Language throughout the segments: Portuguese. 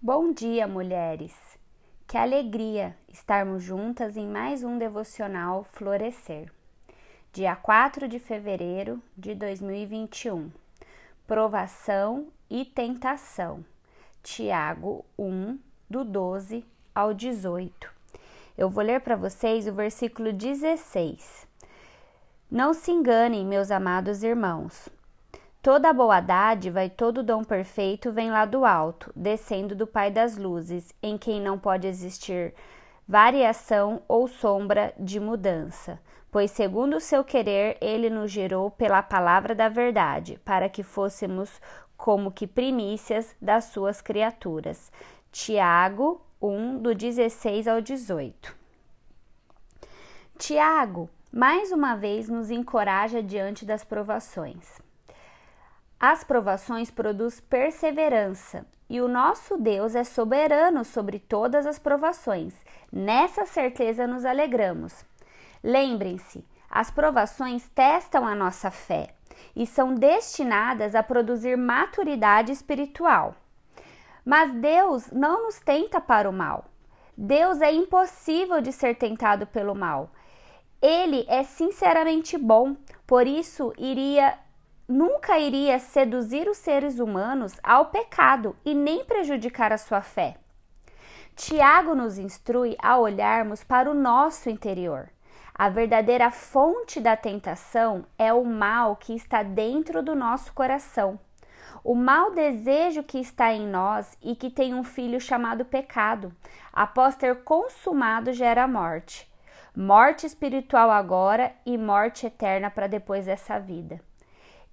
Bom dia, mulheres! Que alegria estarmos juntas em mais um devocional Florescer. Dia 4 de fevereiro de 2021. Provação e tentação. Tiago 1, do 12 ao 18. Eu vou ler para vocês o versículo 16. Não se enganem, meus amados irmãos. Toda boa dádiva e todo dom perfeito vem lá do alto, descendo do Pai das luzes, em quem não pode existir variação ou sombra de mudança, pois segundo o seu querer ele nos gerou pela palavra da verdade, para que fôssemos como que primícias das suas criaturas. Tiago 1 do 16 ao 18. Tiago mais uma vez nos encoraja diante das provações. As provações produzem perseverança e o nosso Deus é soberano sobre todas as provações. Nessa certeza nos alegramos. Lembrem-se, as provações testam a nossa fé e são destinadas a produzir maturidade espiritual. Mas Deus não nos tenta para o mal. Deus é impossível de ser tentado pelo mal. Ele é sinceramente bom, por isso iria nunca iria seduzir os seres humanos ao pecado e nem prejudicar a sua fé. Tiago nos instrui a olharmos para o nosso interior. A verdadeira fonte da tentação é o mal que está dentro do nosso coração. O mau desejo que está em nós e que tem um filho chamado pecado, após ter consumado, gera morte. Morte espiritual agora e morte eterna para depois dessa vida.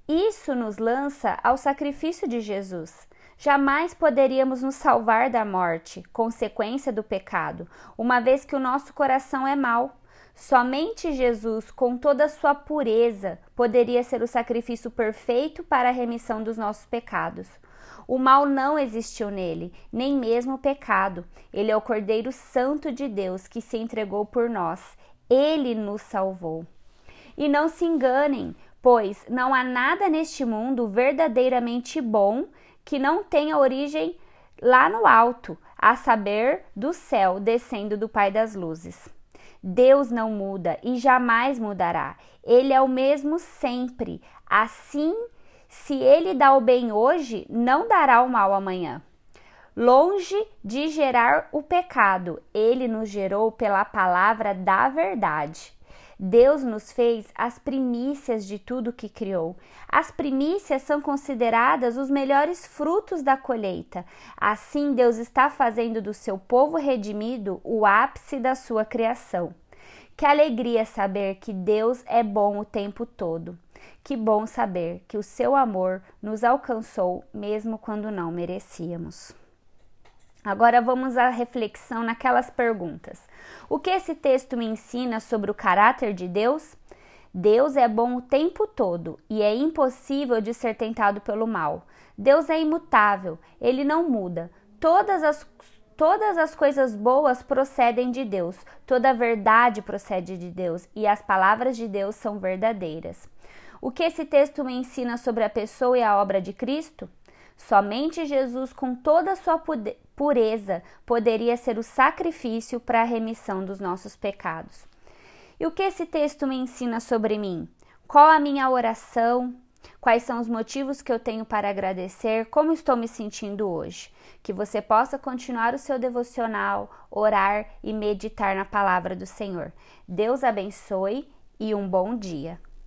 Isso nos lança ao sacrifício de Jesus. Jamais poderíamos nos salvar da morte, consequência do pecado, uma vez que o nosso coração é mau. Somente Jesus, com toda a sua pureza, poderia ser o sacrifício perfeito para a remissão dos nossos pecados. O mal não existiu nele, nem mesmo o pecado. Ele é o Cordeiro Santo de Deus que se entregou por nós. Ele nos salvou. E não se enganem, pois não há nada neste mundo verdadeiramente bom que não tenha origem lá no alto, a saber, do céu, descendo do Pai das luzes. Deus não muda e jamais mudará. Ele é o mesmo sempre. Assim, se ele dá o bem hoje, não dará o mal amanhã. Longe de gerar o pecado, ele nos gerou pela palavra da verdade. Deus nos fez as primícias de tudo que criou. As primícias são consideradas os melhores frutos da colheita. Assim, Deus está fazendo do seu povo redimido o ápice da sua criação. Que alegria saber que Deus é bom o tempo todo. Que bom saber que o seu amor nos alcançou mesmo quando não merecíamos. Agora vamos à reflexão naquelas perguntas. O que esse texto me ensina sobre o caráter de Deus? Deus é bom o tempo todo e é impossível de ser tentado pelo mal. Deus é imutável, ele não muda. Todas as, todas as coisas boas procedem de Deus, toda a verdade procede de Deus e as palavras de Deus são verdadeiras. O que esse texto me ensina sobre a pessoa e a obra de Cristo? Somente Jesus, com toda a sua pureza, poderia ser o sacrifício para a remissão dos nossos pecados. E o que esse texto me ensina sobre mim? Qual a minha oração? Quais são os motivos que eu tenho para agradecer? Como estou me sentindo hoje? Que você possa continuar o seu devocional, orar e meditar na palavra do Senhor. Deus abençoe e um bom dia.